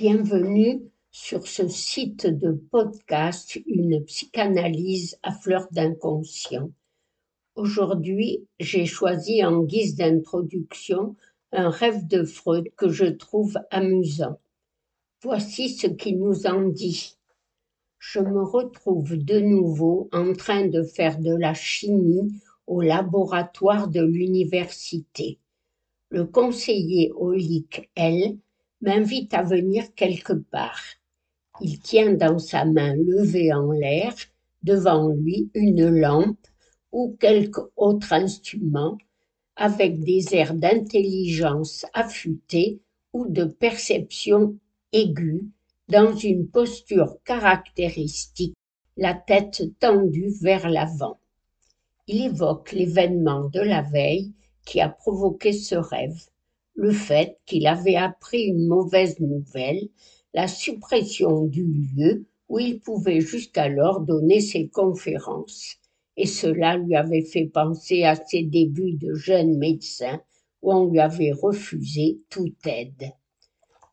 Bienvenue sur ce site de podcast Une psychanalyse à fleur d'inconscient. Aujourd'hui, j'ai choisi en guise d'introduction un rêve de Freud que je trouve amusant. Voici ce qu'il nous en dit. Je me retrouve de nouveau en train de faire de la chimie au laboratoire de l'université. Le conseiller Olic, elle, m'invite à venir quelque part. Il tient dans sa main levée en l'air, devant lui, une lampe ou quelque autre instrument, avec des airs d'intelligence affûtée ou de perception aiguë, dans une posture caractéristique, la tête tendue vers l'avant. Il évoque l'événement de la veille qui a provoqué ce rêve le fait qu'il avait appris une mauvaise nouvelle, la suppression du lieu où il pouvait jusqu'alors donner ses conférences, et cela lui avait fait penser à ses débuts de jeune médecin où on lui avait refusé toute aide.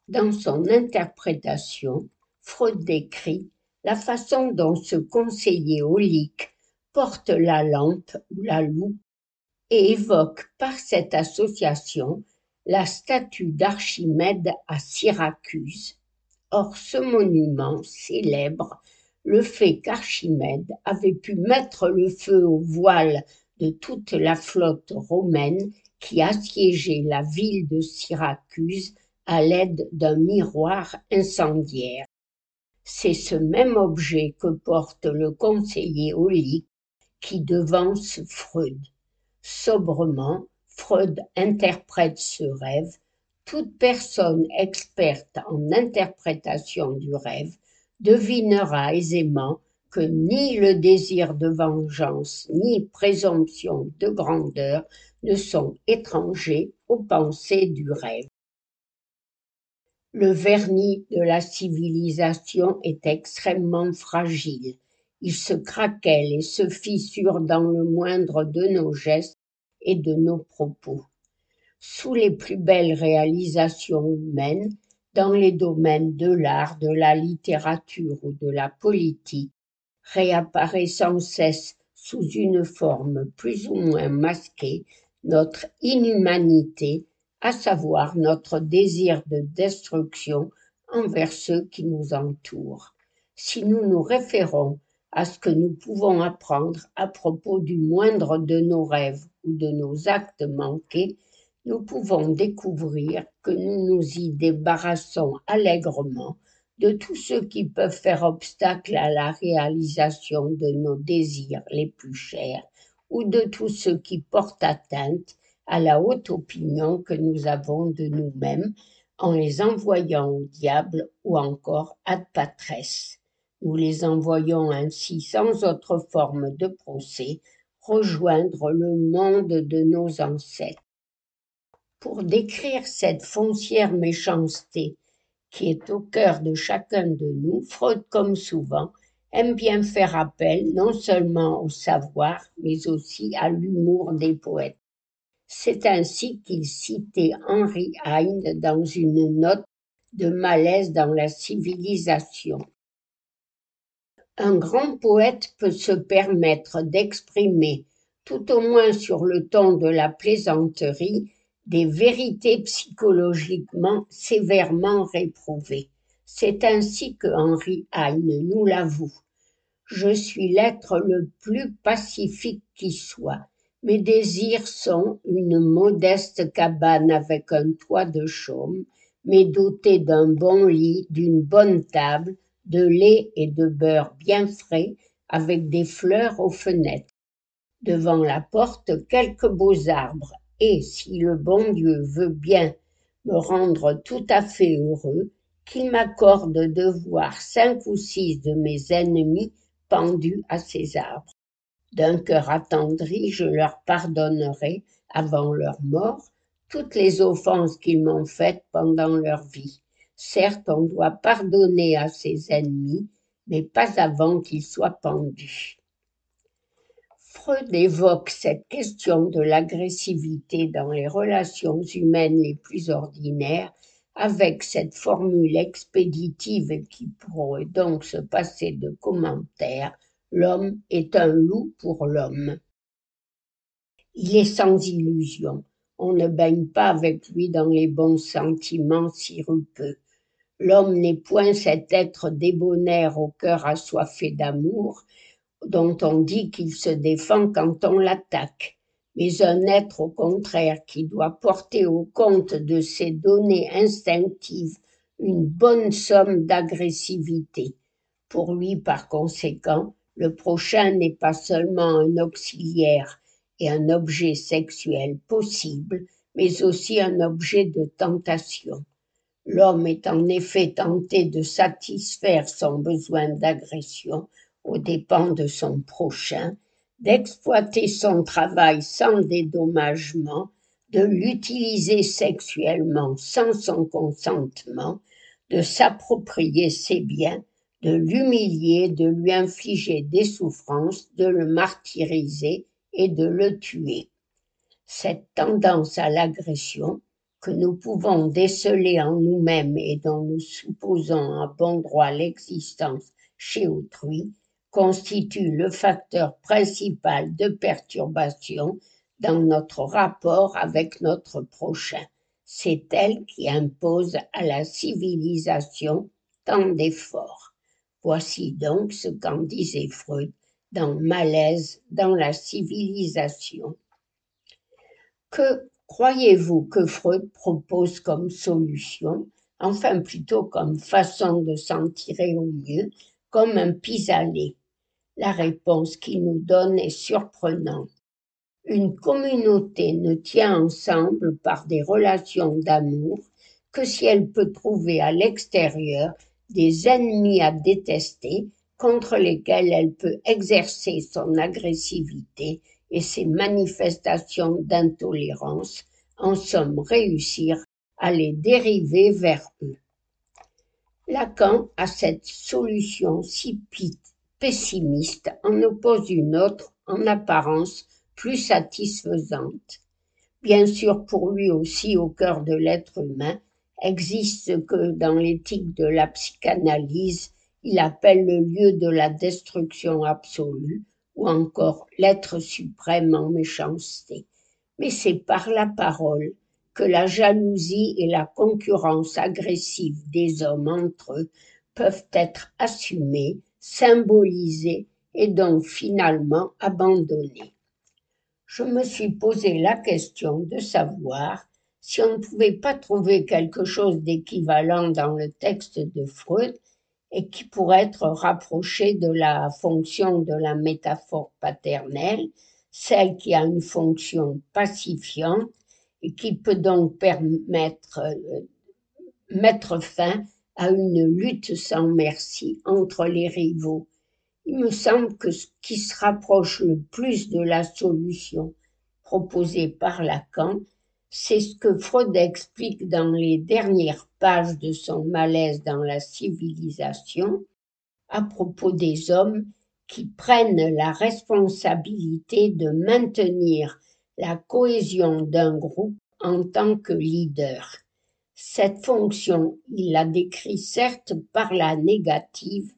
Dans son interprétation, Freud décrit la façon dont ce conseiller holique porte la lampe ou la loupe et évoque par cette association la statue d'Archimède à Syracuse. Or ce monument célèbre le fait qu'Archimède avait pu mettre le feu aux voiles de toute la flotte romaine qui assiégeait la ville de Syracuse à l'aide d'un miroir incendiaire. C'est ce même objet que porte le conseiller Olique qui devance Freud. Sobrement, Freud interprète ce rêve, toute personne experte en interprétation du rêve devinera aisément que ni le désir de vengeance ni présomption de grandeur ne sont étrangers aux pensées du rêve. Le vernis de la civilisation est extrêmement fragile. Il se craquelle et se fissure dans le moindre de nos gestes de nos propos. Sous les plus belles réalisations humaines, dans les domaines de l'art, de la littérature ou de la politique, réapparaît sans cesse sous une forme plus ou moins masquée notre inhumanité, à savoir notre désir de destruction envers ceux qui nous entourent. Si nous nous référons à ce que nous pouvons apprendre à propos du moindre de nos rêves de nos actes manqués, nous pouvons découvrir que nous nous y débarrassons allègrement de tous ceux qui peuvent faire obstacle à la réalisation de nos désirs les plus chers ou de tous ceux qui portent atteinte à la haute opinion que nous avons de nous-mêmes en les envoyant au diable ou encore ad patresse. Nous les envoyons ainsi sans autre forme de procès rejoindre le monde de nos ancêtres. Pour décrire cette foncière méchanceté qui est au cœur de chacun de nous, Freud, comme souvent, aime bien faire appel non seulement au savoir, mais aussi à l'humour des poètes. C'est ainsi qu'il citait Henry Heine dans une note de malaise dans la civilisation. Un grand poète peut se permettre d'exprimer, tout au moins sur le ton de la plaisanterie, des vérités psychologiquement sévèrement réprouvées. C'est ainsi que Henri Heine nous l'avoue. Je suis l'être le plus pacifique qui soit. Mes désirs sont une modeste cabane avec un toit de chaume, mais dotée d'un bon lit, d'une bonne table, de lait et de beurre bien frais, avec des fleurs aux fenêtres. Devant la porte, quelques beaux arbres, et si le bon Dieu veut bien me rendre tout à fait heureux, qu'il m'accorde de voir cinq ou six de mes ennemis pendus à ces arbres. D'un cœur attendri, je leur pardonnerai, avant leur mort, toutes les offenses qu'ils m'ont faites pendant leur vie. Certes, on doit pardonner à ses ennemis, mais pas avant qu'ils soient pendus. Freud évoque cette question de l'agressivité dans les relations humaines les plus ordinaires avec cette formule expéditive qui pourrait donc se passer de commentaires, l'homme est un loup pour l'homme. Il est sans illusion. On ne baigne pas avec lui dans les bons sentiments sirupeux. L'homme n'est point cet être débonnaire au cœur assoiffé d'amour, dont on dit qu'il se défend quand on l'attaque mais un être au contraire qui doit porter au compte de ses données instinctives une bonne somme d'agressivité. Pour lui, par conséquent, le prochain n'est pas seulement un auxiliaire et un objet sexuel possible, mais aussi un objet de tentation. L'homme est en effet tenté de satisfaire son besoin d'agression aux dépens de son prochain, d'exploiter son travail sans dédommagement, de l'utiliser sexuellement sans son consentement, de s'approprier ses biens, de l'humilier, de lui infliger des souffrances, de le martyriser et de le tuer. Cette tendance à l'agression, que nous pouvons déceler en nous-mêmes et dont nous supposons à bon droit l'existence chez autrui, constitue le facteur principal de perturbation dans notre rapport avec notre prochain. C'est elle qui impose à la civilisation tant d'efforts. Voici donc ce qu'en disait Freud dans Malaise dans la civilisation. Que croyez-vous que Freud propose comme solution, enfin plutôt comme façon de s'en tirer au mieux, comme un pis-aller? La réponse qu'il nous donne est surprenante. Une communauté ne tient ensemble par des relations d'amour que si elle peut trouver à l'extérieur des ennemis à détester contre lesquels elle peut exercer son agressivité et ses manifestations d'intolérance, en somme réussir à les dériver vers eux. Lacan a cette solution si pessimiste en oppose une autre, en apparence plus satisfaisante. Bien sûr, pour lui aussi, au cœur de l'être humain, existe ce que dans l'éthique de la psychanalyse, il appelle le lieu de la destruction absolue, ou encore l'être suprême en méchanceté. Mais c'est par la parole que la jalousie et la concurrence agressive des hommes entre eux peuvent être assumées symbolisé et donc finalement abandonné. Je me suis posé la question de savoir si on ne pouvait pas trouver quelque chose d'équivalent dans le texte de Freud et qui pourrait être rapproché de la fonction de la métaphore paternelle, celle qui a une fonction pacifiante et qui peut donc permettre euh, mettre fin à une lutte sans merci entre les rivaux. Il me semble que ce qui se rapproche le plus de la solution proposée par Lacan, c'est ce que Freud explique dans les dernières pages de son malaise dans la civilisation à propos des hommes qui prennent la responsabilité de maintenir la cohésion d'un groupe en tant que leader. Cette fonction, il la décrit certes par la négative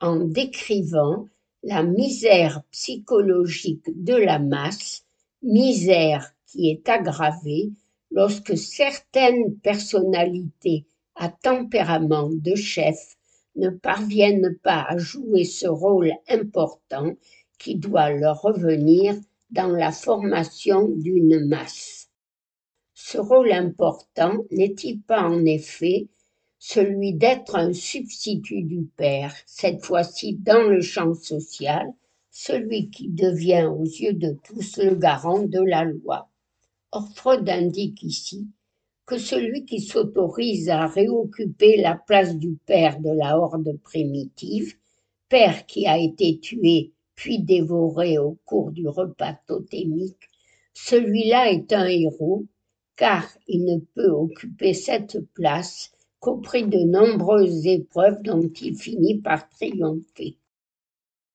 en décrivant la misère psychologique de la masse, misère est aggravée lorsque certaines personnalités à tempérament de chef ne parviennent pas à jouer ce rôle important qui doit leur revenir dans la formation d'une masse. Ce rôle important n'est-il pas en effet celui d'être un substitut du père, cette fois-ci dans le champ social, celui qui devient aux yeux de tous le garant de la loi? Freud indique ici que celui qui s'autorise à réoccuper la place du père de la horde primitive, père qui a été tué puis dévoré au cours du repas totémique, celui-là est un héros car il ne peut occuper cette place qu'au prix de nombreuses épreuves dont il finit par triompher.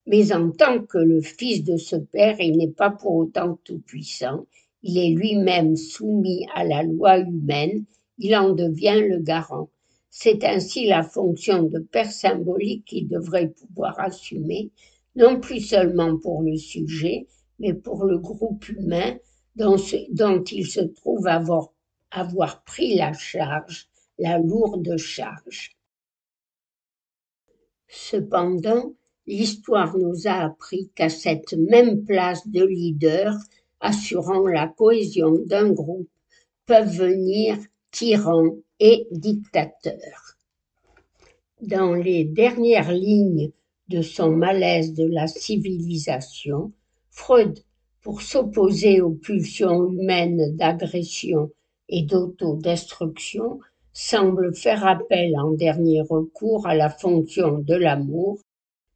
Mais en tant que le fils de ce père, il n'est pas pour autant tout-puissant, il est lui-même soumis à la loi humaine, il en devient le garant. C'est ainsi la fonction de père symbolique qu'il devrait pouvoir assumer, non plus seulement pour le sujet, mais pour le groupe humain dont, il se trouve avoir, pris la charge, la lourde charge. Cependant, l'histoire nous a appris qu'à cette même place de leader, assurant la cohésion d'un groupe, peuvent venir tyrans et dictateurs. Dans les dernières lignes de son malaise de la civilisation, Freud, pour s'opposer aux pulsions humaines d'agression et d'autodestruction, semble faire appel en dernier recours à la fonction de l'amour,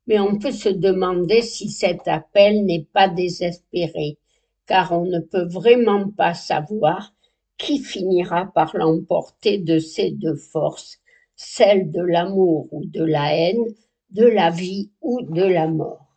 mais on peut se demander si cet appel n'est pas désespéré, car on ne peut vraiment pas savoir qui finira par l'emporter de ces deux forces, celle de l'amour ou de la haine, de la vie ou de la mort.